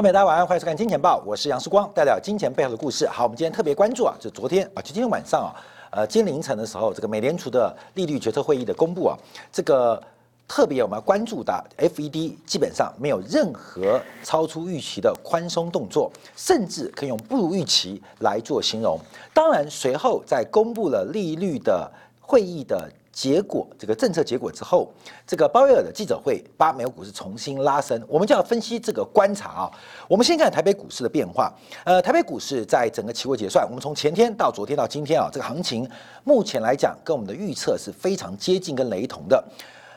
各位大家晚上欢迎收看《金钱报》，我是杨世光，带来金钱背后的故事。好，我们今天特别关注啊，就昨天啊，就今天晚上啊，呃，今天凌晨的时候，这个美联储的利率决策会议的公布啊，这个特别我们要关注的，FED 基本上没有任何超出预期的宽松动作，甚至可以用不如预期来做形容。当然，随后在公布了利率的会议的。结果这个政策结果之后，这个鲍威尔的记者会把美国股市重新拉升，我们就要分析这个观察啊。我们先看台北股市的变化，呃，台北股市在整个期货结算，我们从前天到昨天到今天啊，这个行情目前来讲跟我们的预测是非常接近跟雷同的。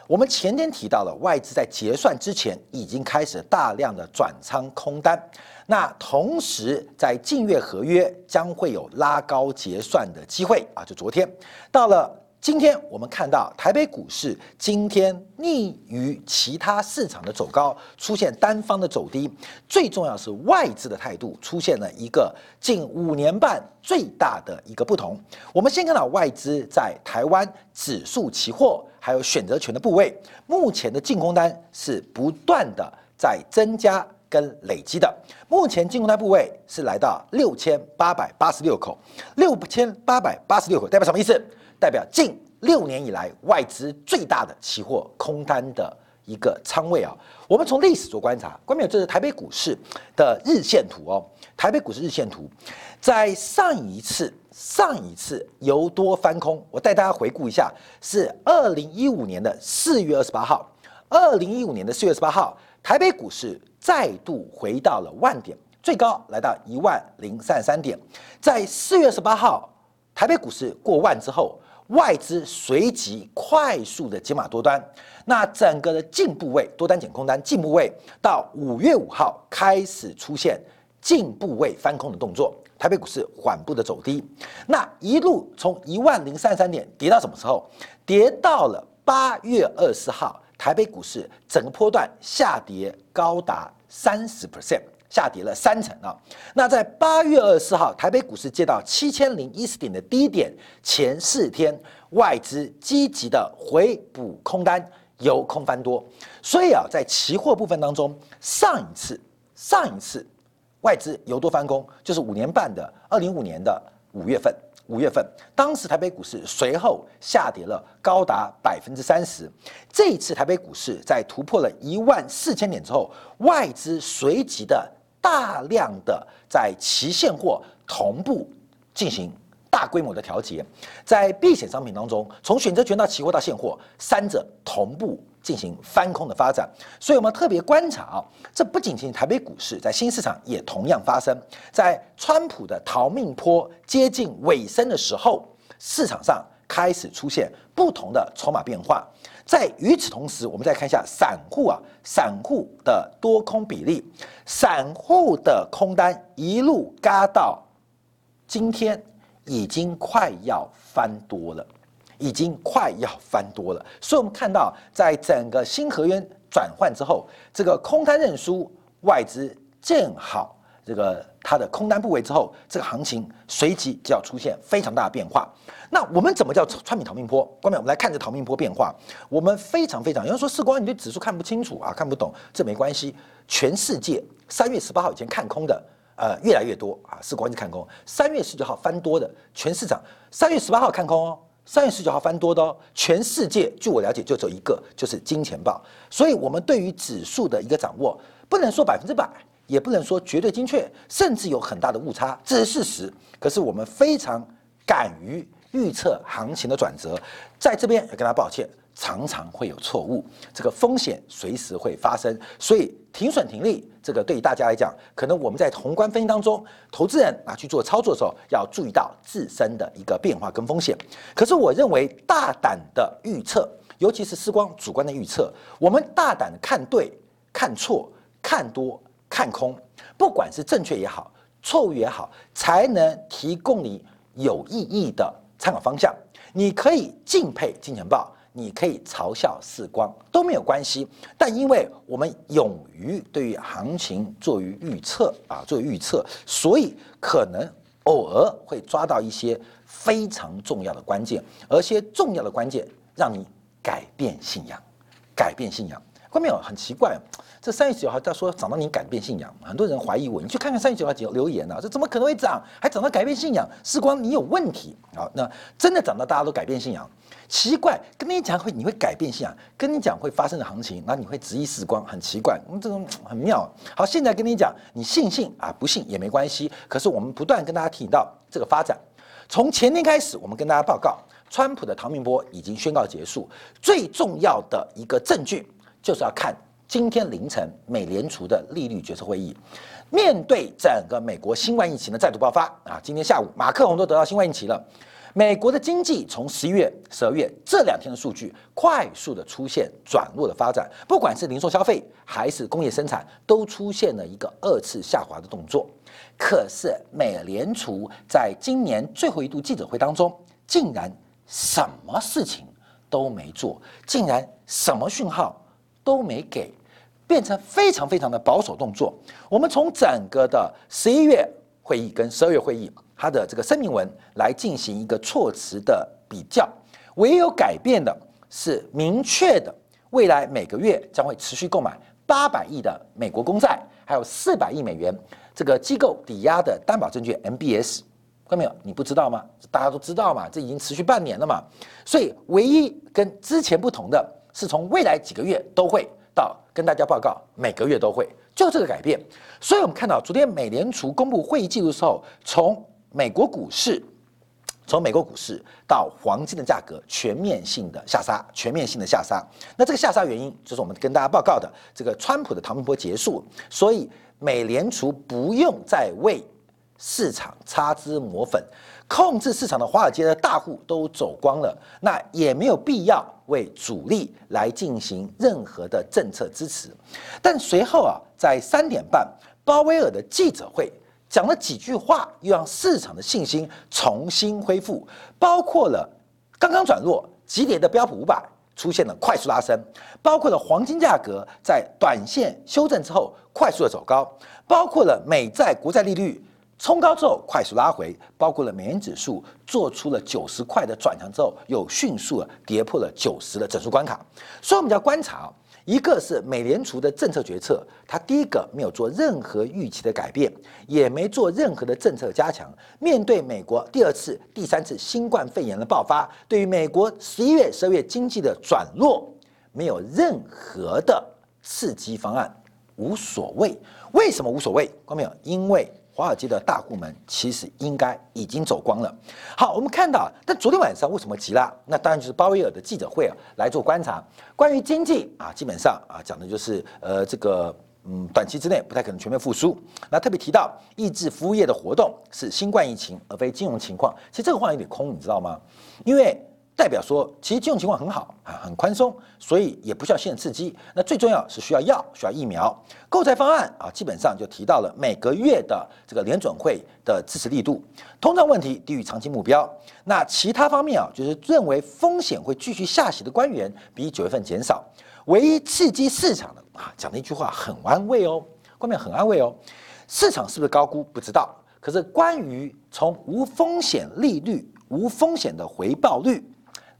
我们前天提到了外资在结算之前已经开始大量的转仓空单，那同时在近月合约将会有拉高结算的机会啊，就昨天到了。今天我们看到台北股市今天逆于其他市场的走高，出现单方的走低。最重要是外资的态度出现了一个近五年半最大的一个不同。我们先看到外资在台湾指数期货还有选择权的部位，目前的进攻单是不断的在增加跟累积的。目前进攻单部位是来到六千八百八十六口，六千八百八十六口代表什么意思？代表近六年以来外资最大的期货空单的一个仓位啊，我们从历史做观察，关键这是台北股市的日线图哦。台北股市日线图，在上一次上一次由多翻空，我带大家回顾一下，是二零一五年的四月二十八号。二零一五年的四月二十八号，台北股市再度回到了万点，最高来到一万零三十三点。在四月十八号，台北股市过万之后。外资随即快速的解码多端，那整个的净部位多单减空单净部位到五月五号开始出现净部位翻空的动作，台北股市缓步的走低，那一路从一万零三十三点跌到什么时候？跌到了八月二十号，台北股市整个波段下跌高达三十 percent。下跌了三成啊！那在八月二十四号，台北股市接到七千零一十点的低点，前四天外资积极的回补空单，由空翻多。所以啊，在期货部分当中，上一次上一次外资由多翻空，就是五年半的二零五年的五月份。五月份，当时台北股市随后下跌了高达百分之三十。这一次台北股市在突破了一万四千点之后，外资随即的。大量的在期现货同步进行大规模的调节，在避险商品当中，从选择权到期货到现货，三者同步进行翻空的发展。所以，我们特别观察啊，这不仅仅台北股市，在新市场也同样发生。在川普的逃命坡接近尾声的时候，市场上开始出现不同的筹码变化。在与此同时，我们再看一下散户啊，散户的多空比例，散户的空单一路嘎到今天，已经快要翻多了，已经快要翻多了。所以，我们看到，在整个新合约转换之后，这个空单认输，外资正好这个它的空单部位之后，这个行情随即就要出现非常大的变化。那我们怎么叫川米逃命坡？关面我们来看这逃命坡变化。我们非常非常，有人说世光你对指数看不清楚啊，看不懂，这没关系。全世界三月十八号以前看空的，呃，越来越多啊，世光是看空。三月十九号翻多的，全市场三月十八号看空哦，三月十九号翻多的哦，全世界据我了解就只有一个，就是金钱豹。所以我们对于指数的一个掌握，不能说百分之百，也不能说绝对精确，甚至有很大的误差，这是事实。可是我们非常敢于。预测行情的转折，在这边要跟大家抱歉，常常会有错误，这个风险随时会发生，所以停损停利，这个对于大家来讲，可能我们在宏观分析当中，投资人拿去做操作的时候，要注意到自身的一个变化跟风险。可是我认为大胆的预测，尤其是时光主观的预测，我们大胆看对、看错、看多、看空，不管是正确也好，错误也好，才能提供你有意义的。参考方向，你可以敬佩金钱豹，你可以嘲笑四光都没有关系。但因为我们勇于对于行情做于预测啊，做预测，所以可能偶尔会抓到一些非常重要的关键，而些重要的关键让你改变信仰，改变信仰。关没有？很奇怪，这三月九号他说涨到你改变信仰，很多人怀疑我。你去看看三月九号留言啊，这怎么可能会涨？还涨到改变信仰？时光你有问题啊？那真的涨到大家都改变信仰？奇怪，跟你讲会你会改变信仰，跟你讲会发生的行情，那你会质疑时光，很奇怪，这种很妙。好，现在跟你讲，你信信啊，不信也没关系。可是我们不断跟大家提到这个发展，从前天开始，我们跟大家报告，川普的唐明波已经宣告结束。最重要的一个证据，就是要看今天凌晨美联储的利率决策会议。面对整个美国新冠疫情的再度爆发啊，今天下午马克龙都得到新冠疫情了。美国的经济从十一月、十二月这两天的数据快速的出现转弱的发展，不管是零售消费还是工业生产，都出现了一个二次下滑的动作。可是美联储在今年最后一度记者会当中，竟然什么事情都没做，竟然什么讯号都没给，变成非常非常的保守动作。我们从整个的十一月会议跟十二月会议。它的这个声明文来进行一个措辞的比较，唯有改变的是明确的，未来每个月将会持续购买八百亿的美国公债，还有四百亿美元这个机构抵押的担保证券 MBS，看到没有？你不知道吗？大家都知道嘛，这已经持续半年了嘛。所以唯一跟之前不同的是，从未来几个月都会到跟大家报告，每个月都会就这个改变。所以我们看到昨天美联储公布会议记录的时候，从美国股市从美国股市到黄金的价格全面性的下杀，全面性的下杀。那这个下杀原因就是我们跟大家报告的，这个川普的唐明波结束，所以美联储不用再为市场擦脂抹粉，控制市场的华尔街的大户都走光了，那也没有必要为主力来进行任何的政策支持。但随后啊，在三点半，鲍威尔的记者会。讲了几句话，又让市场的信心重新恢复，包括了刚刚转弱急跌的标普五百出现了快速拉升，包括了黄金价格在短线修正之后快速的走高，包括了美债国债利率冲高之后快速拉回，包括了美元指数做出了九十块的转强之后又迅速跌破了九十的整数关卡，所以我们要观察。一个是美联储的政策决策，它第一个没有做任何预期的改变，也没做任何的政策加强。面对美国第二次、第三次新冠肺炎的爆发，对于美国十一月、十二月经济的转弱，没有任何的刺激方案，无所谓。为什么无所谓？光没有，因为。华尔街的大户们其实应该已经走光了。好，我们看到，但昨天晚上为什么急了？那当然就是鲍威尔的记者会啊来做观察。关于经济啊，基本上啊讲的就是呃这个嗯短期之内不太可能全面复苏。那特别提到抑制服务业的活动是新冠疫情而非金融情况。其实这个话有点空，你知道吗？因为。代表说，其实金融情况很好啊，很宽松，所以也不需要现刺激。那最重要是需要药，需要疫苗。购债方案啊，基本上就提到了每个月的这个联准会的支持力度，通胀问题低于长期目标。那其他方面啊，就是认为风险会继续下行的官员比九月份减少。唯一刺激市场的啊，讲的一句话很安慰哦，官员很安慰哦。市场是不是高估不知道，可是关于从无风险利率、无风险的回报率。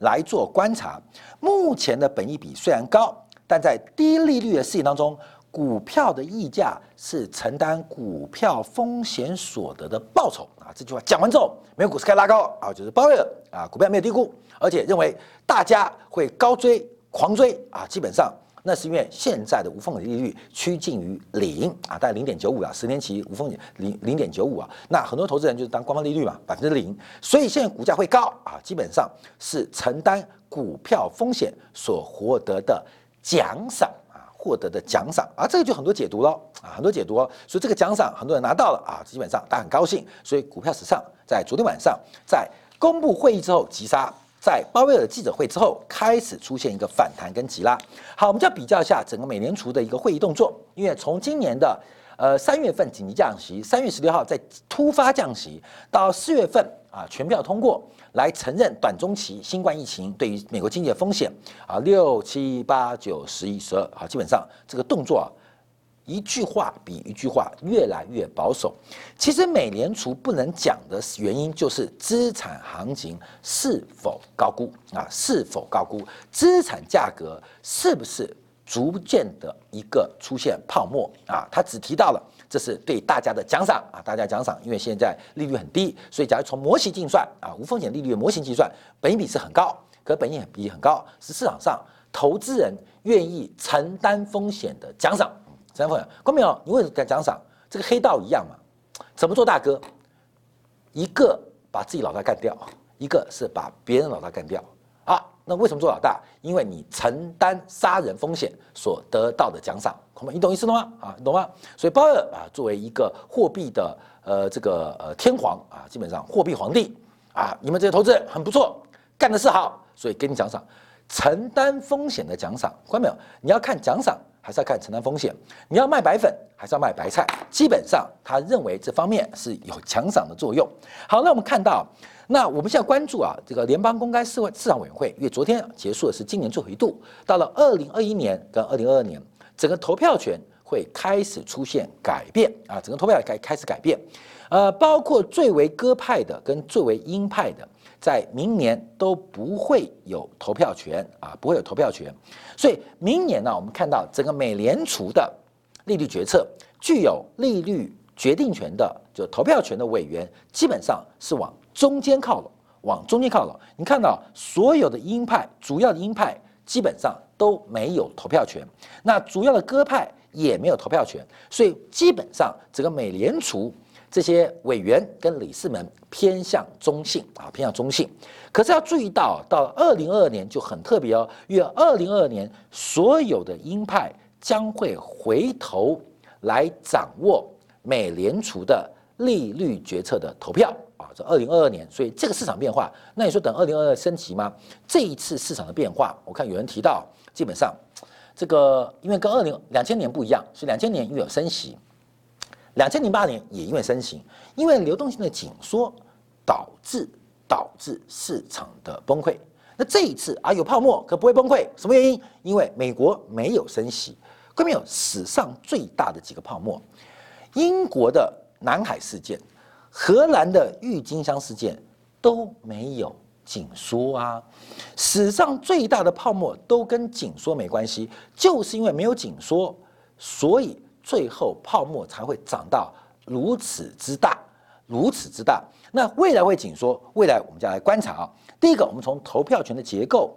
来做观察，目前的本益比虽然高，但在低利率的事情当中，股票的溢价是承担股票风险所得的报酬啊。这句话讲完之后，美股是开拉高啊，就是鲍威尔啊，股票没有低估，而且认为大家会高追狂追啊，基本上。那是因为现在的无风险利率趋近于零啊，大概零点九五啊，十年期无风险零零点九五啊。那很多投资人就是当官方利率嘛，百分之零，所以现在股价会高啊，基本上是承担股票风险所获得的奖赏啊，获得的奖赏啊，这个就很多解读喽啊，很多解读哦。所以这个奖赏很多人拿到了啊，基本上大家很高兴，所以股票史上在昨天晚上在公布会议之后急杀。在鲍威尔记者会之后，开始出现一个反弹跟急拉。好，我们就要比较一下整个美联储的一个会议动作。因为从今年的呃三月份紧急降息，三月十六号再突发降息，到四月份啊全票通过来承认短中期新冠疫情对于美国经济的风险啊六七八九十一十二好，基本上这个动作啊。一句话比一句话越来越保守。其实美联储不能讲的原因，就是资产行情是否高估啊？是否高估资产价格是不是逐渐的一个出现泡沫啊，他只提到了这是对大家的奖赏啊，大家奖赏，因为现在利率很低，所以假如从模型计算啊，无风险利率模型计算，本益比是很高，可本益比很高，是市场上投资人愿意承担风险的奖赏。承担风险，关没有？你为什么奖赏？这个黑道一样嘛，怎么做大哥？一个把自己老大干掉，一个是把别人老大干掉啊。那为什么做老大？因为你承担杀人风险所得到的奖赏，你懂意思了吗？啊，你懂吗？所以鲍尔啊，作为一个货币的呃这个呃天皇啊，基本上货币皇帝啊，你们这些投资人很不错，干的是好，所以给你奖赏，承担风险的奖赏，看到没有？你要看奖赏，还是要看承担风险？你要卖白粉，还是要卖白菜？基本上他认为这方面是有奖赏的作用。好，那我们看到。那我们现在关注啊，这个联邦公开市市场委员会，因为昨天结束的是今年最后一度，到了二零二一年跟二零二二年，整个投票权会开始出现改变啊，整个投票开开始改变，呃，包括最为鸽派的跟最为鹰派的，在明年都不会有投票权啊，不会有投票权，所以明年呢，我们看到整个美联储的利率决策具有利率决定权的就投票权的委员，基本上是往。中间靠拢，往中间靠拢。你看到所有的鹰派，主要的鹰派基本上都没有投票权，那主要的鸽派也没有投票权，所以基本上整个美联储这些委员跟理事们偏向中性啊，偏向中性。可是要注意到，到二零二二年就很特别哦，因为二零二二年所有的鹰派将会回头来掌握美联储的利率决策的投票啊。这二零二二年，所以这个市场变化，那你说等二零二二升级吗？这一次市场的变化，我看有人提到，基本上这个因为跟二零两千年不一样，所以两千年因为有升息，两千零八年也因为升息，因为流动性的紧缩导致导致市场的崩溃。那这一次啊有泡沫可不会崩溃，什么原因？因为美国没有升息，更没有史上最大的几个泡沫，英国的南海事件。荷兰的郁金香事件都没有紧缩啊，史上最大的泡沫都跟紧缩没关系，就是因为没有紧缩，所以最后泡沫才会长到如此之大，如此之大。那未来会紧缩，未来我们就来观察啊。第一个，我们从投票权的结构。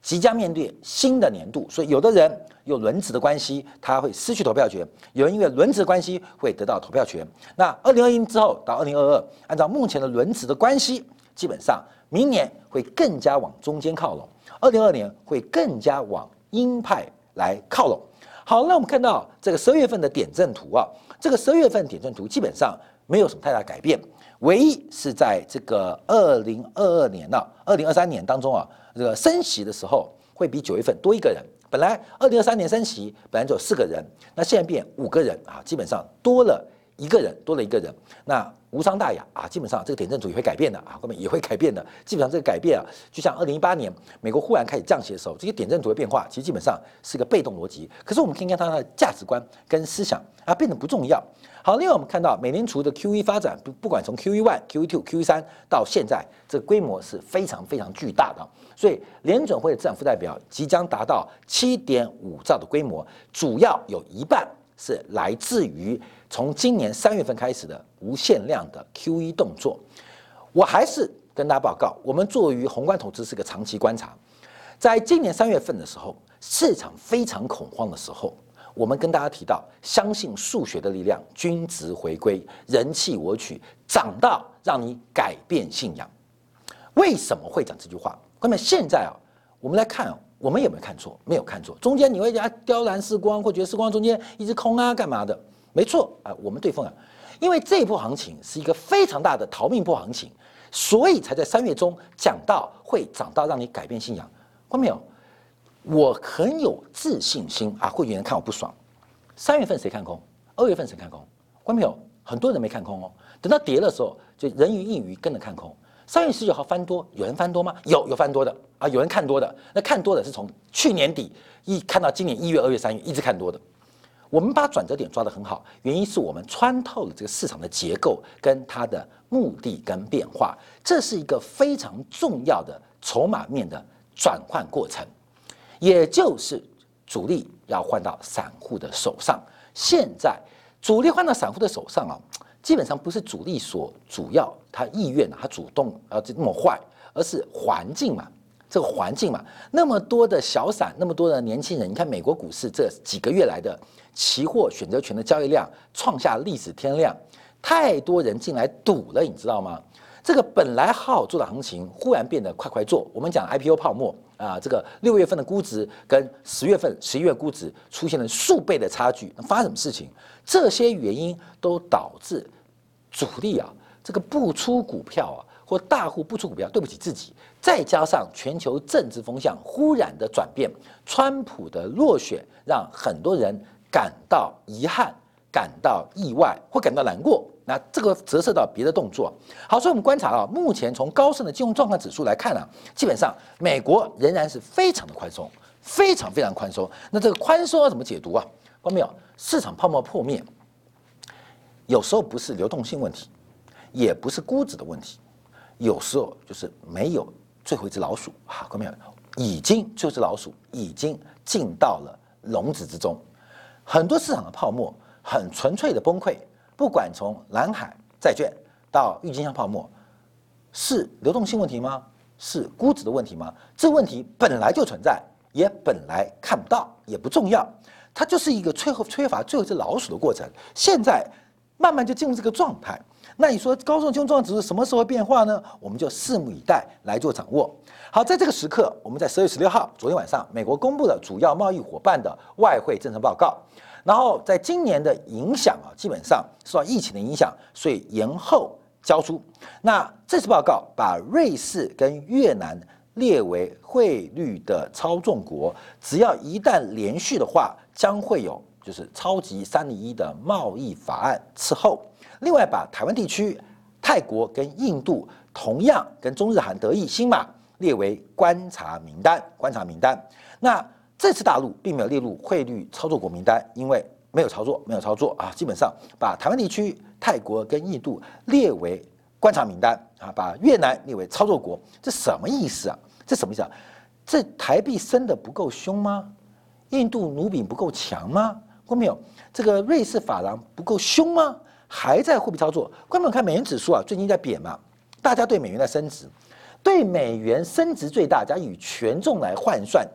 即将面对新的年度，所以有的人有轮值的关系，他会失去投票权；有人因为轮值关系会得到投票权。那二零二一之后到二零二二，按照目前的轮值的关系，基本上明年会更加往中间靠拢，二零二年会更加往鹰派来靠拢。好，那我们看到这个十二月份的点阵图啊，这个十二月份点阵图基本上没有什么太大改变，唯一是在这个二零二二年呢，二零二三年当中啊。这个升息的时候会比九月份多一个人，本来二零二三年升息本来就有四个人，那现在变五个人啊，基本上多了一个人，多了一个人，那无伤大雅啊，基本上这个点阵图也会改变的啊，后面也会改变的，基本上这个改变啊，就像二零一八年美国忽然开始降息的时候，这些点阵图的变化其实基本上是个被动逻辑，可是我们可以看到它的价值观跟思想啊变得不重要。好，另外我们看到美联储的 QE 发展，不不管从 QE one、QE two、QE 三到现在，这个规模是非常非常巨大的。所以联准会的资产负债表即将达到七点五兆的规模，主要有一半是来自于从今年三月份开始的无限量的 QE 动作。我还是跟大家报告，我们作为宏观投资是个长期观察，在今年三月份的时候，市场非常恐慌的时候。我们跟大家提到，相信数学的力量，均值回归，人气我取，涨到让你改变信仰。为什么会讲这句话？那么现在啊，我们来看啊，我们有没有看错？没有看错。中间你会讲雕蓝视光，或觉得视光中间一直空啊，干嘛的？没错啊，我们对风啊，因为这一波行情是一个非常大的逃命波行情，所以才在三月中讲到会涨到让你改变信仰。看没有？我很有自信心啊！会有人看我不爽。三月份谁看空？二月份谁看空？观众朋友，很多人没看空哦。等到跌的时候，就人云亦云跟着看空。三月十九号翻多，有人翻多吗？有，有翻多的啊！有人看多的，那看多的是从去年底一看到今年一月、二月、三月一直看多的。我们把转折点抓得很好，原因是我们穿透了这个市场的结构跟它的目的跟变化，这是一个非常重要的筹码面的转换过程。也就是主力要换到散户的手上。现在主力换到散户的手上啊，基本上不是主力所主要他意愿他主动啊这么坏，而是环境嘛。这个环境嘛，那么多的小散，那么多的年轻人，你看美国股市这几个月来的期货选择权的交易量创下历史天量，太多人进来赌了，你知道吗？这个本来好好做的行情，忽然变得快快做。我们讲 IPO 泡沫啊，这个六月份的估值跟十月份、十一月估值出现了数倍的差距，发生什么事情？这些原因都导致主力啊，这个不出股票啊。或大户不出股票，对不起自己。再加上全球政治风向忽然的转变，川普的落选让很多人感到遗憾、感到意外或感到难过。那这个折射到别的动作。好，所以我们观察啊，目前从高盛的金融状况指数来看呢，基本上美国仍然是非常的宽松，非常非常宽松。那这个宽松要怎么解读啊？看到没有？市场泡沫破灭，有时候不是流动性问题，也不是估值的问题。有时候就是没有最后一只老鼠，好，各位朋友，已经最后一只老鼠已经进到了笼子之中，很多市场的泡沫很纯粹的崩溃，不管从蓝海债券到郁金香泡沫，是流动性问题吗？是估值的问题吗？这问题本来就存在，也本来看不到，也不重要，它就是一个催后催发最后一只老鼠的过程，现在慢慢就进入这个状态。那你说高盛金融指数什么时候变化呢？我们就拭目以待来做掌握。好，在这个时刻，我们在十月十六号，昨天晚上，美国公布了主要贸易伙伴的外汇政策报告。然后，在今年的影响啊，基本上受到疫情的影响，所以延后交出。那这次报告把瑞士跟越南列为汇率的操纵国，只要一旦连续的话，将会有就是超级三零一的贸易法案伺候。另外，把台湾地区、泰国跟印度同样跟中日韩德意新马列为观察名单。观察名单。那这次大陆并没有列入汇率操作国名单，因为没有操作，没有操作啊。基本上把台湾地区、泰国跟印度列为观察名单啊，把越南列为操作国，这什么意思啊？这什么意思啊？这台币升得不够凶吗？印度卢比不够强吗？过没有？这个瑞士法郎不够凶吗？还在货币操作，观众看美元指数啊，最近在贬嘛，大家对美元在升值，对美元升值最大，加以权重来换算，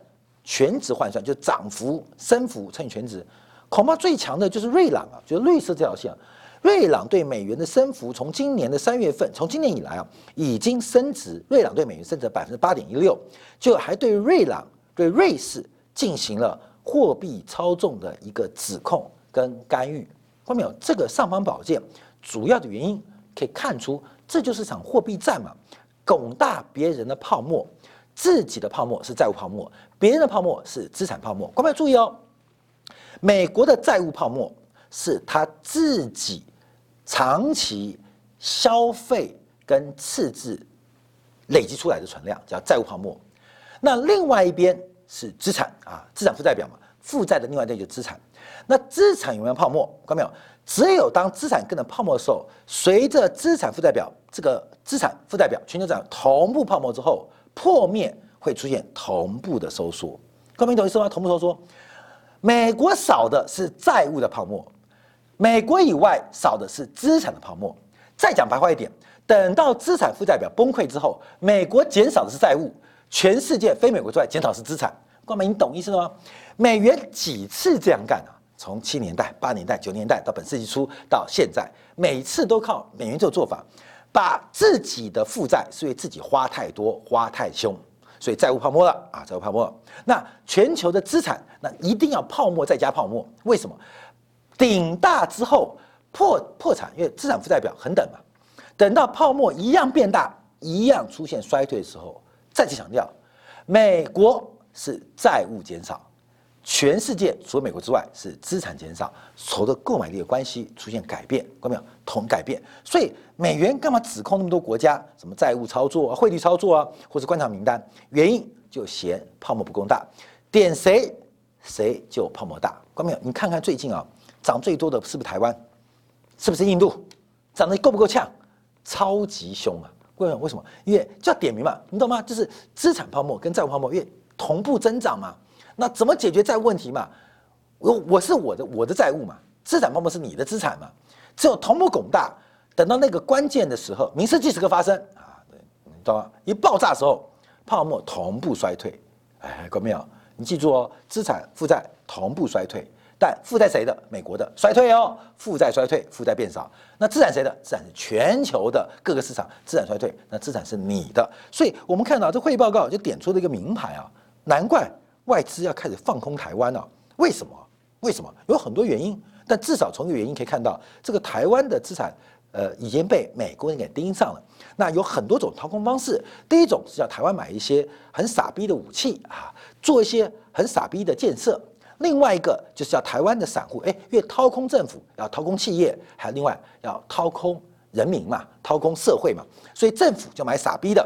全值换算就涨幅升幅乘以全值，恐怕最强的就是瑞郎啊，就是绿色这条线，瑞郎对美元的升幅，从今年的三月份，从今年以来啊，已经升值，瑞郎对美元升值百分之八点一六，就还对瑞郎对瑞士进行了货币操纵的一个指控跟干预。后面有这个尚方宝剑，主要的原因可以看出，这就是场货币战嘛，拱大别人的泡沫，自己的泡沫是债务泡沫，别人的泡沫是资产泡沫。各位注意哦，美国的债务泡沫是他自己长期消费跟赤字累积出来的存量，叫债务泡沫。那另外一边是资产啊，资产负债表嘛，负债的另外一边就是资产。那资产有没有泡沫？看到没有？只有当资产跟着泡沫的时候，随着资产负债表这个资产负债表全球涨同步泡沫之后，破灭会出现同步的收缩。各位懂意思吗？同步收缩。美国少的是债务的泡沫，美国以外少的是资产的泡沫。再讲白话一点，等到资产负债表崩溃之后，美国减少的是债务，全世界非美国之外减少是资产。各位，你懂意思吗？美元几次这样干啊？从七年代、八年代、九年代到本世纪初到现在，每次都靠美元这个做法，把自己的负债是因为自己花太多、花太凶，所以债务泡沫了啊，债务泡沫。那全球的资产，那一定要泡沫再加泡沫。为什么？顶大之后破破产，因为资产负债表很等嘛。等到泡沫一样变大，一样出现衰退的时候，再次强调，美国是债务减少。全世界除了美国之外是资产减少，所的购买力的关系出现改变，看到没有？同改变，所以美元干嘛指控那么多国家什么债务操作啊、汇率操作啊，或者观察名单？原因就嫌泡沫不够大，点谁谁就泡沫大，看到没有？你看看最近啊，涨最多的是不是台湾？是不是印度？涨得够不够呛？超级凶啊！为为什么？因为叫点名嘛，你懂吗？就是资产泡沫跟债务泡沫越同步增长嘛。那怎么解决债务问题嘛？我我是我的我的债务嘛，资产泡沫是你的资产嘛，只有同步拱大，等到那个关键的时候，民事即时刻发生啊，对，你知道吗？一爆炸的时候，泡沫同步衰退。哎，各位没有？你记住哦，资产负债同步衰退，但负债谁的？美国的衰退哦，负债衰退，负债变少。那资产谁的？资产是全球的各个市场资产衰退，那资产是你的。所以我们看到这会议报告就点出了一个名牌啊，难怪外资要开始放空台湾了。为什么？为什么？有很多原因，但至少从一个原因可以看到，这个台湾的资产。呃，已经被美国人给盯上了。那有很多种掏空方式。第一种是叫台湾买一些很傻逼的武器啊，做一些很傻逼的建设。另外一个就是叫台湾的散户，哎，越掏空政府，要掏空企业，还有另外要掏空人民嘛，掏空社会嘛。所以政府就买傻逼的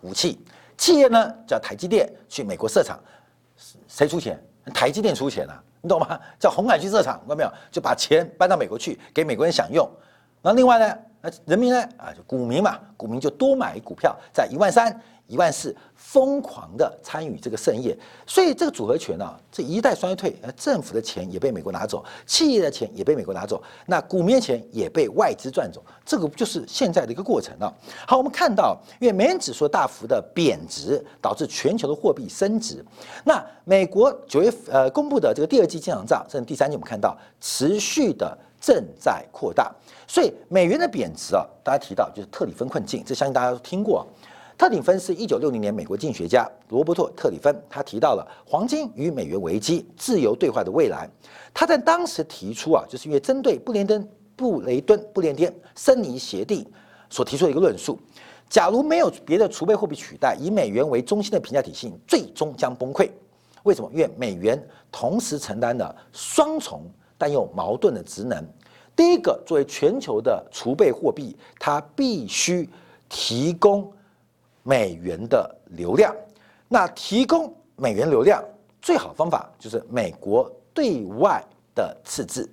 武器，企业呢叫台积电去美国设厂，谁出钱？台积电出钱啊，你懂吗？叫红海去设厂，看到没有？就把钱搬到美国去，给美国人享用。那另外呢？那人民呢？啊，就股民嘛，股民就多买股票，在一万三、一万四疯狂的参与这个盛宴，所以这个组合拳呢，这一代衰退，呃，政府的钱也被美国拿走，企业的钱也被美国拿走，那股民的钱也被外资赚走，这个就是现在的一个过程了。好，我们看到，因为美元指数大幅的贬值，导致全球的货币升值。那美国九月呃公布的这个第二季经常账，甚至第三季，我们看到持续的。正在扩大，所以美元的贬值啊，大家提到就是特里芬困境，这相信大家都听过。特里芬是一九六零年美国经济学家罗伯特·特里芬，他提到了黄金与美元危机、自由兑换的未来。他在当时提出啊，就是因为针对布连登、布雷顿、布连天森尼协定所提出的一个论述：假如没有别的储备货币取代，以美元为中心的评价体系最终将崩溃。为什么？因为美元同时承担了双重。但又矛盾的职能。第一个，作为全球的储备货币，它必须提供美元的流量。那提供美元流量最好方法就是美国对外的赤字，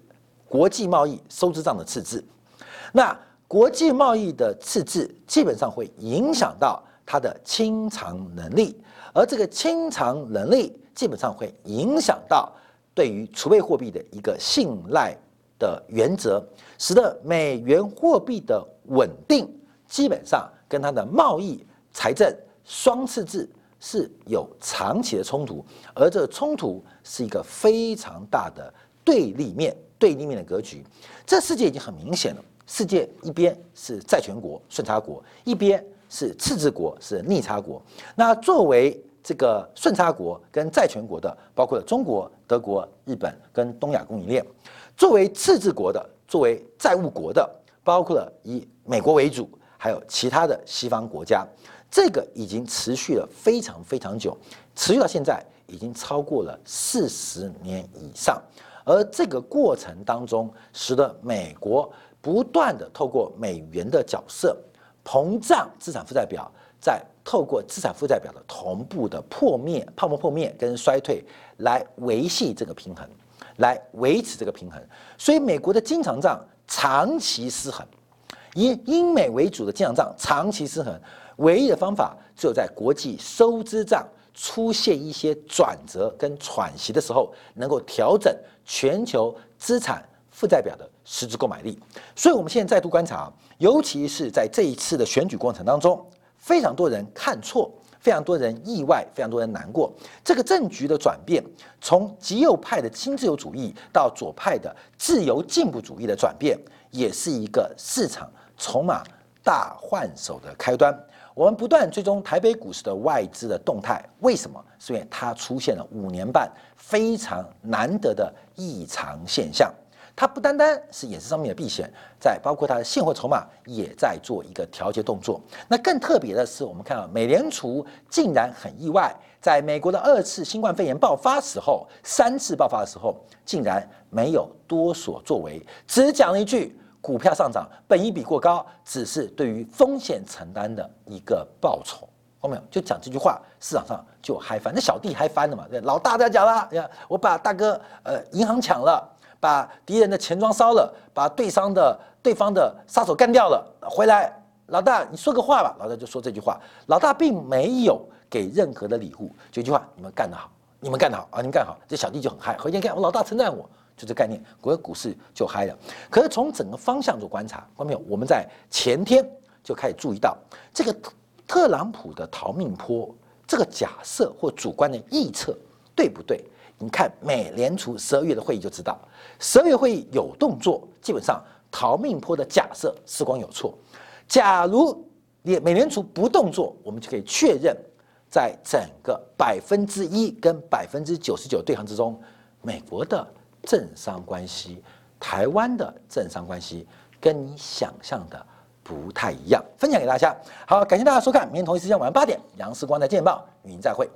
国际贸易收支账的赤字。那国际贸易的赤字基本上会影响到它的清偿能力，而这个清偿能力基本上会影响到。对于储备货币的一个信赖的原则，使得美元货币的稳定基本上跟它的贸易财政双赤字是有长期的冲突，而这个冲突是一个非常大的对立面，对立面的格局。这世界已经很明显了，世界一边是债权国顺差国，一边是赤字国是逆差国。那作为这个顺差国跟债权国的，包括了中国、德国、日本跟东亚供应链；作为赤字国的，作为债务国的，包括了以美国为主，还有其他的西方国家。这个已经持续了非常非常久，持续到现在已经超过了四十年以上。而这个过程当中，使得美国不断的透过美元的角色膨胀资产负债表。在透过资产负债表的同步的破灭、泡沫破灭跟衰退来维系这个平衡，来维持这个平衡。所以美国的经常账长期失衡，以英美为主的经常账长期失衡，唯一的方法只有在国际收支账出现一些转折跟喘息的时候，能够调整全球资产负债表的实质购买力。所以，我们现在再度观察，尤其是在这一次的选举过程当中。非常多人看错，非常多人意外，非常多人难过。这个政局的转变，从极右派的新自由主义到左派的自由进步主义的转变，也是一个市场筹码大换手的开端。我们不断追踪台北股市的外资的动态，为什么？是因为它出现了五年半非常难得的异常现象。它不单单是也是上面的避险，在包括它的现货筹码也在做一个调节动作。那更特别的是，我们看到美联储竟然很意外，在美国的二次新冠肺炎爆发时候，三次爆发的时候，竟然没有多所作为，只讲了一句股票上涨，本益比过高，只是对于风险承担的一个报酬。后面就讲这句话，市场上就嗨翻，那小弟嗨翻了嘛？老大在讲了，呀，我把大哥呃银行抢了。把敌人的钱庄烧了，把对方的对方的杀手干掉了，回来，老大，你说个话吧。老大就说这句话，老大并没有给任何的礼物，就一句话你们干得好，你们干得好啊，你们干好，这小弟就很嗨。何天看我老大称赞我，就这概念，国股市就嗨了。可是从整个方向做观察，观众朋友，我们在前天就开始注意到这个特朗普的逃命坡，这个假设或主观的臆测对不对？你看美联储十二月的会议就知道，十二月会议有动作，基本上逃命坡的假设时光有错。假如联美联储不动作，我们就可以确认。在整个百分之一跟百分之九十九对抗之中，美国的政商关系、台湾的政商关系，跟你想象的不太一样。分享给大家，好，感谢大家收看，明天同一时间晚上八点，杨世光的见报与您再会。